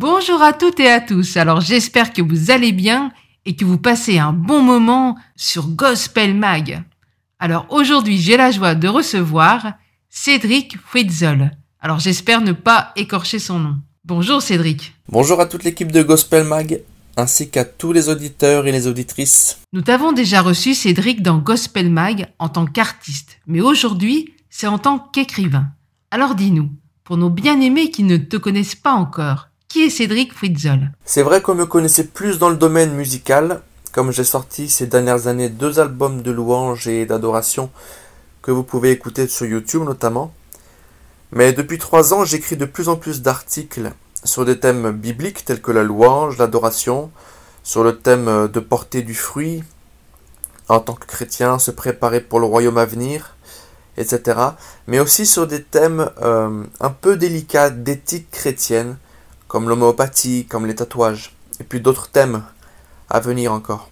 Bonjour à toutes et à tous. Alors j'espère que vous allez bien et que vous passez un bon moment sur Gospel Mag. Alors aujourd'hui j'ai la joie de recevoir Cédric Fritzel. Alors j'espère ne pas écorcher son nom. Bonjour Cédric. Bonjour à toute l'équipe de Gospel Mag ainsi qu'à tous les auditeurs et les auditrices. Nous t'avons déjà reçu Cédric dans Gospel Mag en tant qu'artiste, mais aujourd'hui c'est en tant qu'écrivain. Alors dis-nous, pour nos bien-aimés qui ne te connaissent pas encore, qui est Cédric Fritzl C'est vrai qu'on me connaissait plus dans le domaine musical, comme j'ai sorti ces dernières années deux albums de louanges et d'adoration que vous pouvez écouter sur YouTube notamment. Mais depuis trois ans, j'écris de plus en plus d'articles sur des thèmes bibliques tels que la louange, l'adoration, sur le thème de porter du fruit, en tant que chrétien, se préparer pour le royaume à venir, etc. Mais aussi sur des thèmes euh, un peu délicats d'éthique chrétienne, comme l'homéopathie, comme les tatouages, et puis d'autres thèmes à venir encore.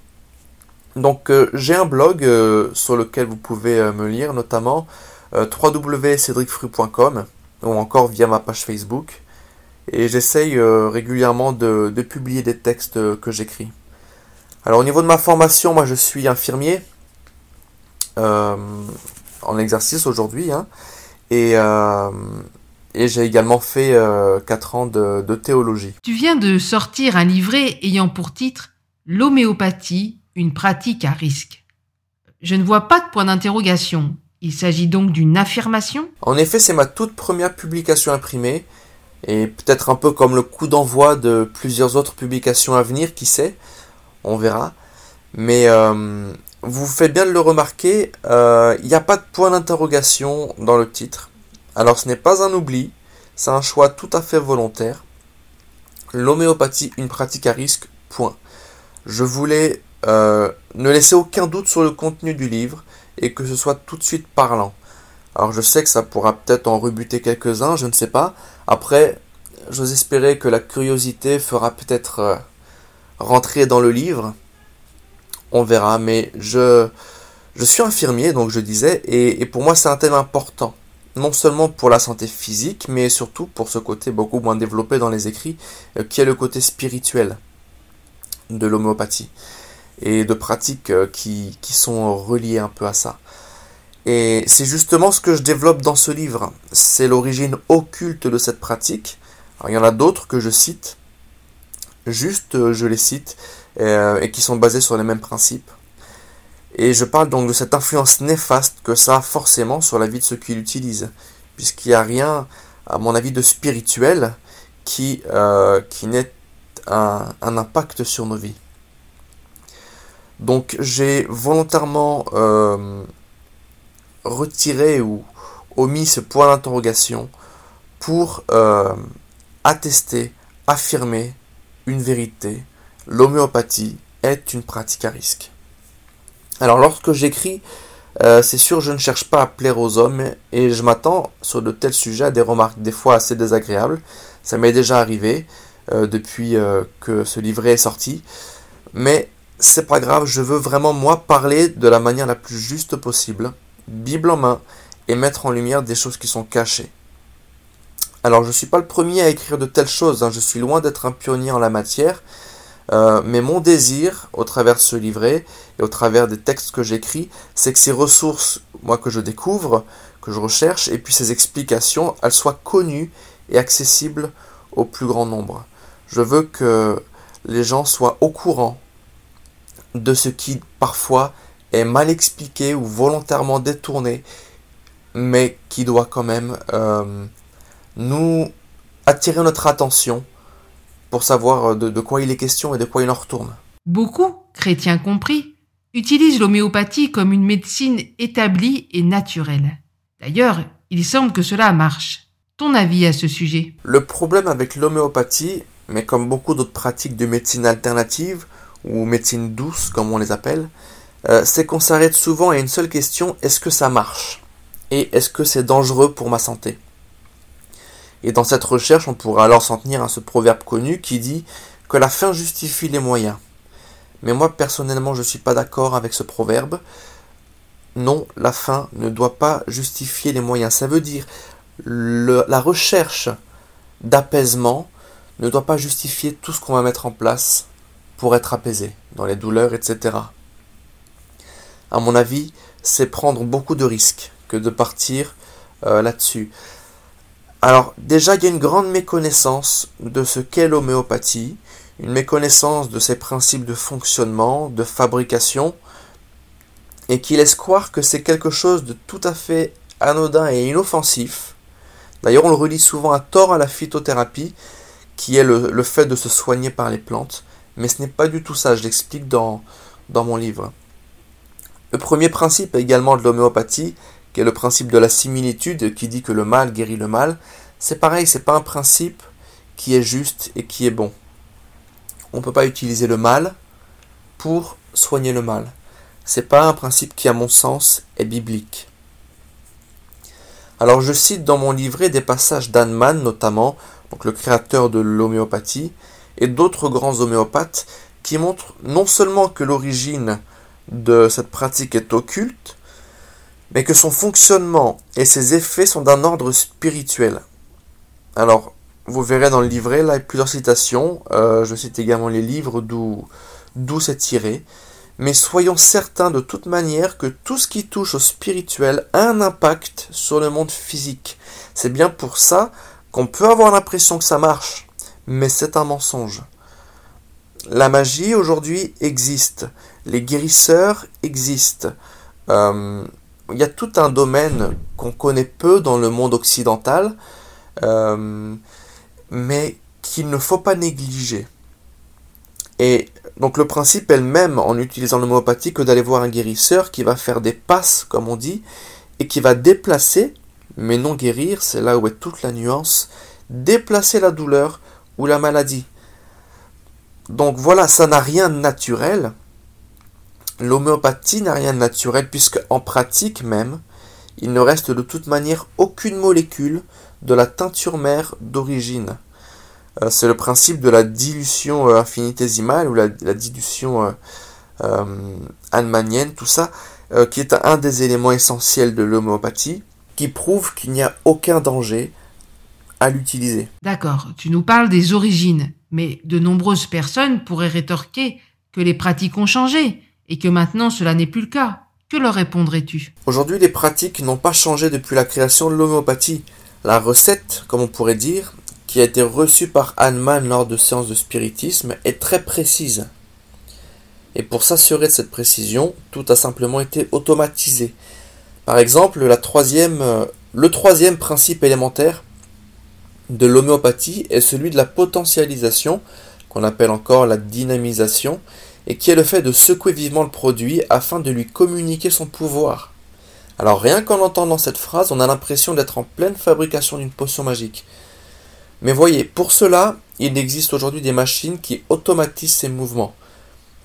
Donc euh, j'ai un blog euh, sur lequel vous pouvez me lire, notamment www.cedricfru.com ou encore via ma page Facebook. Et j'essaye régulièrement de, de, publier des textes que j'écris. Alors au niveau de ma formation, moi je suis infirmier en exercice aujourd'hui. Hein. et, euh, et j'ai également fait 4 euh, ans de, de théologie. Tu viens de sortir un livret ayant pour titre L'homéopathie, une pratique à risque. Je ne vois pas de point d'interrogation. Il s'agit donc d'une affirmation? En effet, c'est ma toute première publication imprimée, et peut-être un peu comme le coup d'envoi de plusieurs autres publications à venir, qui sait, on verra. Mais euh, vous faites bien de le remarquer, euh, il n'y a pas de point d'interrogation dans le titre. Alors ce n'est pas un oubli, c'est un choix tout à fait volontaire. L'homéopathie, une pratique à risque, point. Je voulais euh, ne laisser aucun doute sur le contenu du livre et que ce soit tout de suite parlant. Alors je sais que ça pourra peut-être en rebuter quelques-uns, je ne sais pas. Après, j'ose espérer que la curiosité fera peut-être euh, rentrer dans le livre on verra, mais je, je suis infirmier, donc je disais, et, pour moi c'est un thème important. Non seulement pour la santé physique, mais surtout pour ce côté beaucoup moins développé dans les écrits, euh, qui est le côté spirituel de l'homéopathie, et de pratiques euh, qui, sont reliées un peu à ça. Et c'est justement ce que je développe dans ce livre. C'est l'origine occulte de cette pratique. il y en a d'autres que je cite. Juste, euh, je les cite et qui sont basés sur les mêmes principes. Et je parle donc de cette influence néfaste que ça a forcément sur la vie de ceux qui l'utilisent, puisqu'il n'y a rien, à mon avis, de spirituel qui, euh, n'ait un, un, impact sur nos vies. Donc j'ai volontairement euh, retiré ou omis ce point d'interrogation pour euh, attester, affirmer une vérité, l'homéopathie est une pratique à risque. Alors lorsque j'écris, euh, c'est sûr je ne cherche pas à plaire aux hommes et je m'attends sur de tels sujets à des remarques des fois assez désagréables. Ça m'est déjà arrivé euh, depuis euh, que ce livret est sorti. Mais c'est pas grave, je veux vraiment moi parler de la manière la plus juste possible, Bible en main, et mettre en lumière des choses qui sont cachées. Alors je ne suis pas le premier à écrire de telles choses, hein. je suis loin d'être un pionnier en la matière, euh, mais mon désir, au travers de ce livret et au travers des textes que j'écris, c'est que ces ressources, moi que je découvre, que je recherche, et puis ces explications, elles soient connues et accessibles au plus grand nombre. Je veux que les gens soient au courant de ce qui parfois est mal expliqué ou volontairement détourné, mais qui doit quand même euh, nous attirer notre attention pour savoir euh, de, quoi il est question et de quoi il en retourne. Beaucoup, chrétiens compris, utilisent l'homéopathie comme une médecine établie et naturelle. D'ailleurs, il semble que cela marche. Ton avis à ce sujet? Le problème avec l'homéopathie, mais comme beaucoup d'autres pratiques de médecine alternative, ou médecine douce comme on les appelle, euh, c'est qu'on s'arrête souvent à une seule question, est-ce que ça marche? Et est-ce que c'est dangereux pour ma santé? Et dans cette recherche, on pourra alors s'en tenir à ce proverbe connu qui dit que la fin justifie les moyens. Mais moi, personnellement, je ne suis pas d'accord avec ce proverbe. Non, la fin ne doit pas justifier les moyens. Ça veut dire la recherche d'apaisement ne doit pas justifier tout ce qu'on va mettre en place pour être apaisé dans les douleurs, etc. À mon avis, c'est prendre beaucoup de risques que de partir euh, là-dessus. Alors déjà, il y a une grande méconnaissance de ce qu'est l'homéopathie, une méconnaissance de ses principes de fonctionnement, de fabrication, et qui laisse croire que c'est quelque chose de tout à fait anodin et inoffensif. D'ailleurs, on le relie souvent à tort à la phytothérapie, qui est le, fait de se soigner par les plantes, mais ce n'est pas du tout ça, je l'explique dans, dans mon livre. Le premier principe également de l'homéopathie, qui est le principe de la similitude, qui dit que le mal guérit le mal, c'est pareil, c'est pas un principe qui est juste et qui est bon. On ne peut pas utiliser le mal pour soigner le mal. C'est pas un principe qui, à mon sens, est biblique. Alors je cite dans mon livret des passages d'Annemann notamment, le créateur de l'homéopathie, et d'autres grands homéopathes qui montrent non seulement que l'origine de cette pratique est occulte, mais que son fonctionnement et ses effets sont d'un ordre spirituel. Alors, vous verrez dans le livret, là, plusieurs citations. Euh, je cite également les livres d'où, d'où c'est tiré. Mais soyons certains de toute manière que tout ce qui touche au spirituel a un impact sur le monde physique. C'est bien pour ça qu'on peut avoir l'impression que ça marche, mais c'est un mensonge. La magie aujourd'hui existe, les guérisseurs existent. Euh, il y a tout un domaine qu'on connaît peu dans le monde occidental, euh, mais qu'il ne faut pas négliger. Et donc le principe est le même en utilisant l'homéopathie que d'aller voir un guérisseur qui va faire des passes, comme on dit, et qui va déplacer, mais non guérir, c'est là où est toute la nuance, déplacer la douleur ou la maladie. Donc voilà, ça n'a rien de naturel. L'homéopathie n'a rien de naturel puisque en pratique même, il ne reste de toute manière aucune molécule de la teinture mère d'origine. Euh, c'est le principe de la dilution euh, infinitésimale ou la, dilution euh, tout ça, qui est un des éléments essentiels de l'homéopathie, qui prouve qu'il n'y a aucun danger à l'utiliser. D'accord, tu nous parles des origines, mais de nombreuses personnes pourraient rétorquer que les pratiques ont changé et que maintenant cela n'est plus le cas. Que leur répondrais-tu? Aujourd'hui, les pratiques n'ont pas changé depuis la création de l'homéopathie. La recette, comme on pourrait dire, qui a été reçue par Hahnemann lors de séances de spiritisme, est très précise. Et pour s'assurer de cette précision, tout a simplement été automatisé. Par exemple, euh, le troisième principe élémentaire de l'homéopathie est celui de la potentialisation, qu'on appelle encore la dynamisation, et qui est le fait de secouer vivement le produit afin de lui communiquer son pouvoir. Alors rien qu'en entendant cette phrase, on a l'impression d'être en pleine fabrication d'une potion magique. Mais voyez, pour cela, il existe aujourd'hui des machines qui automatisent ces mouvements.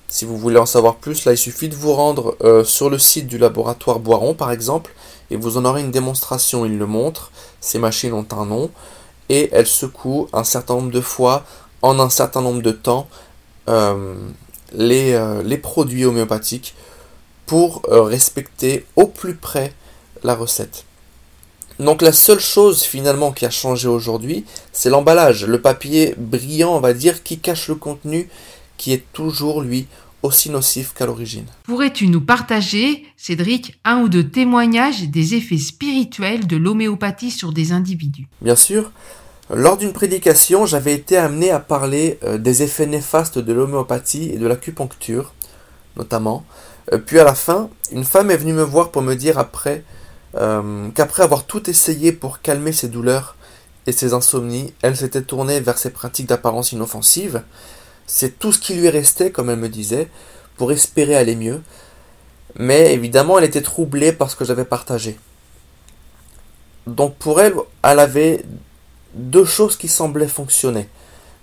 Si vous voulez en savoir plus, là il suffit de vous rendre euh, sur le site du laboratoire Boiron par exemple, et vous en aurez une démonstration, il le montre. Ces machines ont un nom, et elles secouent un certain nombre de fois, en un certain nombre de temps, euh, les, euh, les, produits homéopathiques pour respecter au plus près la recette. Donc la seule chose finalement qui a changé aujourd'hui, c'est l'emballage, le papier brillant, on va dire, qui cache le contenu qui est toujours, lui, aussi nocif qu'à l'origine. Pourrais-tu nous partager, Cédric, un ou deux témoignages des effets spirituels de l'homéopathie sur des individus? Bien sûr. Lors d'une prédication, j'avais été amené à parler euh, des effets néfastes de l'homéopathie et de l'acupuncture, notamment. Euh, puis à la fin, une femme est venue me voir pour me dire après euh, qu'après avoir tout essayé pour calmer ses douleurs et ses insomnies, elle s'était tournée vers ses pratiques d'apparence inoffensive. C'est tout ce qui lui restait, comme elle me disait, pour espérer aller mieux. Mais évidemment, elle était troublée par ce que j'avais partagé. Donc pour elle, elle avait deux choses qui semblaient fonctionner.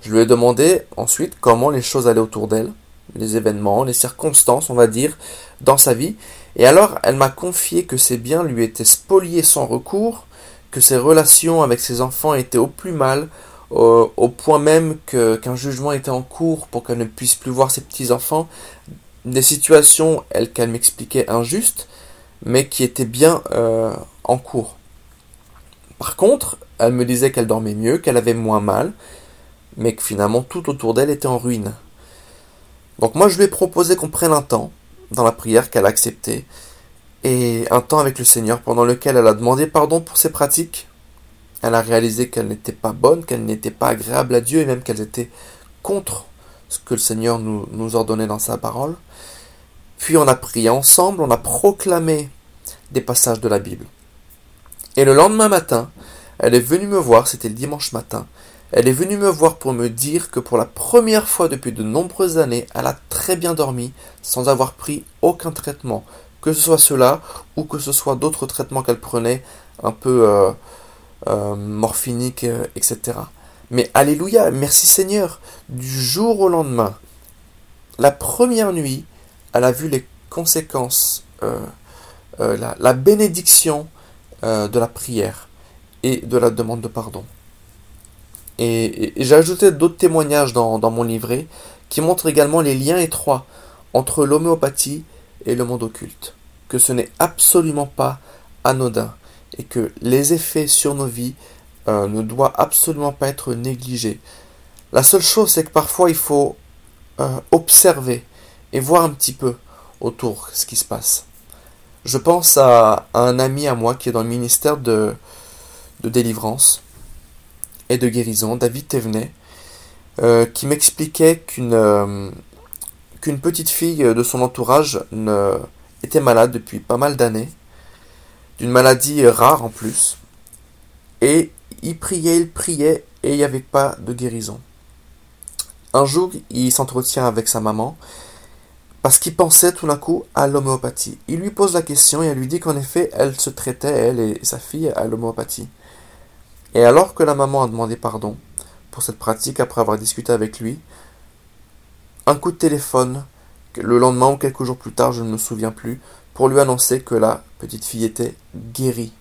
Je lui ai demandé ensuite comment les choses allaient autour d'elle, les événements, les circonstances, on va dire, dans sa vie, et alors, elle m'a confié que ses biens lui étaient spoliés sans recours, que ses relations avec ses enfants étaient au plus mal, au, point même qu'un jugement était en cours pour qu'elle ne puisse plus voir ses petits-enfants. Des situations, elle, qu'elle m'expliquait injustes, mais qui étaient bien euh, en cours. Par contre, elle me disait qu'elle dormait mieux, qu'elle avait moins mal, mais que finalement tout autour d'elle était en ruine. Donc moi je lui ai proposé qu'on prenne un temps dans la prière qu'elle a accepté, et un temps avec le Seigneur pendant lequel elle a demandé pardon pour ses pratiques. Elle a réalisé qu'elles n'étaient pas bonnes, qu'elles n'étaient pas agréables à Dieu et même qu'elles étaient contre ce que le Seigneur nous ordonnait dans sa parole. Puis on a prié ensemble, on a proclamé des passages de la Bible. Et le lendemain matin, elle est venue me voir, c'était le dimanche matin, elle est venue me voir pour me dire que pour la première fois depuis de nombreuses années, elle a très bien dormi sans avoir pris aucun traitement, que ce soit cela ou que ce soit d'autres traitements qu'elle prenait un peu euh, euh, morphiniques, euh, etc. Mais alléluia, merci Seigneur, du jour au lendemain, la première nuit, elle a vu les conséquences, la, la, bénédiction de la prière et de la demande de pardon. Et, j'ai ajouté d'autres témoignages dans, dans, mon livret qui montrent également les liens étroits entre l'homéopathie et le monde occulte, que ce n'est absolument pas anodin et que les effets sur nos vies euh, ne doivent absolument pas être négligés. La seule chose, c'est que parfois il faut euh, observer et voir un petit peu autour ce qui se passe. Je pense à, un ami à moi qui est dans le ministère de, de délivrance et de guérison, David Thévenet, euh, qui m'expliquait qu'une qu'une petite fille de son entourage était malade depuis pas mal d'années, d'une maladie rare en plus, et il priait, il priait, et il n'y avait pas de guérison. Un jour, il s'entretient avec sa maman, parce qu'il pensait tout d'un coup à l'homéopathie. Il lui pose la question et elle lui dit qu'en effet, elle se traitait, elle et sa fille, à l'homéopathie. Et alors que la maman a demandé pardon pour cette pratique après avoir discuté avec lui, un coup de téléphone, le lendemain ou quelques jours plus tard, je ne me souviens plus, pour lui annoncer que la petite fille était guérie.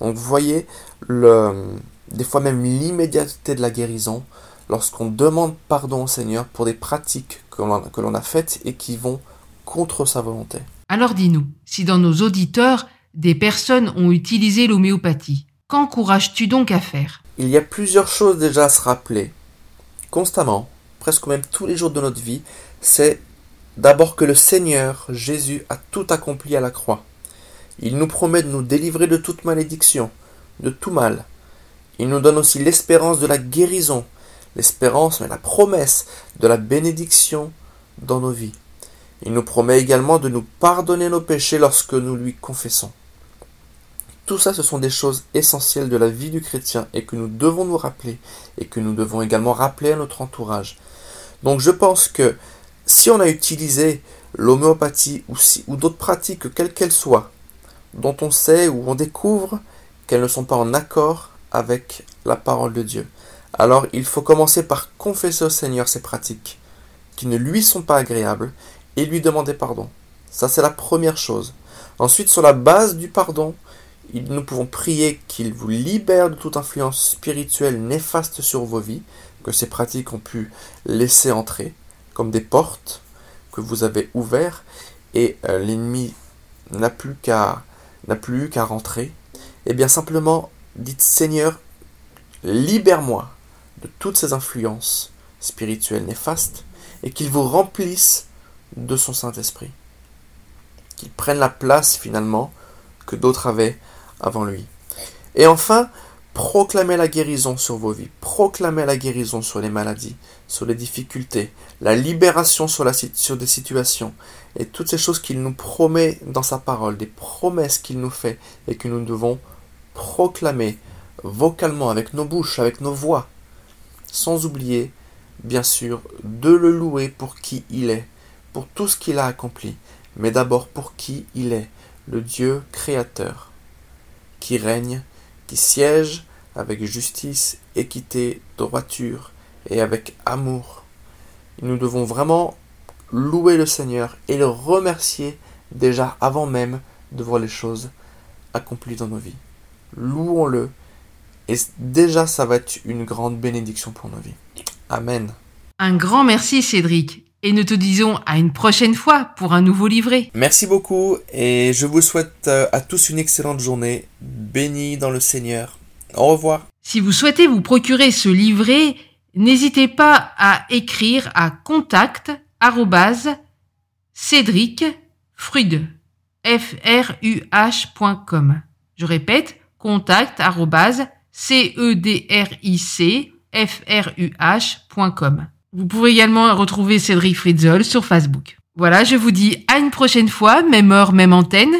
Donc vous voyez, le, des fois même l'immédiateté de la guérison, lorsqu'on demande pardon au Seigneur pour des pratiques que l'on a faites et qui vont contre sa volonté. Alors dis-nous, si dans nos auditeurs, des personnes ont utilisé l'homéopathie, qu'encourages-tu donc à faire? Il y a plusieurs choses déjà à se rappeler, constamment, presque même tous les jours de notre vie, c'est d'abord que le Seigneur Jésus a tout accompli à la croix. Il nous promet de nous délivrer de toute malédiction, de tout mal. Il nous donne aussi l'espérance de la guérison, l'espérance mais la promesse de la bénédiction dans nos vies. Il nous promet également de nous pardonner nos péchés lorsque nous lui confessons. Tout ça, ce sont des choses essentielles de la vie du chrétien et que nous devons nous rappeler et que nous devons également rappeler à notre entourage. Donc je pense que si on a utilisé l'homéopathie ou, d'autres pratiques, quelles qu'elles soient, dont on sait ou on découvre qu'elles ne sont pas en accord avec la parole de Dieu, alors il faut commencer par confesser au Seigneur ces pratiques qui ne lui sont pas agréables et lui demander pardon. Ça c'est la première chose. Ensuite, sur la base du pardon, nous pouvons prier qu'il vous libère de toute influence spirituelle néfaste sur vos vies, que ces pratiques ont pu laisser entrer, comme des portes que vous avez ouvertes, et euh, l'ennemi n'a plus qu'à n'a plus qu'à rentrer. Et eh bien simplement, dites Seigneur, libère-moi de toutes ces influences spirituelles néfastes, et qu'il vous remplisse de son Saint-Esprit. Qu'il prenne la place finalement que d'autres avaient avant lui. Et enfin, proclamez la guérison sur vos vies, proclamez la guérison sur les maladies, sur les difficultés, la libération sur, sur des situations, et toutes ces choses qu'il nous promet dans sa parole, des promesses qu'il nous fait, et que nous devons proclamer vocalement avec nos bouches, avec nos voix, sans oublier, bien sûr, de le louer pour qui il est, pour tout ce qu'il a accompli, mais d'abord pour qui il est, le Dieu créateur qui règne, qui siège avec justice, équité, droiture et avec amour. Nous devons vraiment louer le Seigneur et le remercier déjà avant même de voir les choses accomplies dans nos vies. Louons-le et déjà ça va être une grande bénédiction pour nos vies. Amen. Un grand merci Cédric et nous te disons à une prochaine fois pour un nouveau livret. Merci beaucoup et je vous souhaite euh, à tous une excellente journée, bénie dans le Seigneur. Au revoir. Si vous souhaitez vous procurer ce livret, N'hésitez pas à écrire à contact Cédric Frude, F-R-U-H.com. Je répète, contact. Vous pourrez également retrouver Cédric Fritzel sur Facebook. Voilà, je vous dis à une prochaine fois, même heure, même antenne,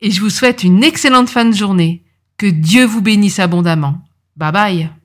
et je vous souhaite une excellente fin de journée. Que Dieu vous bénisse abondamment. Bye bye.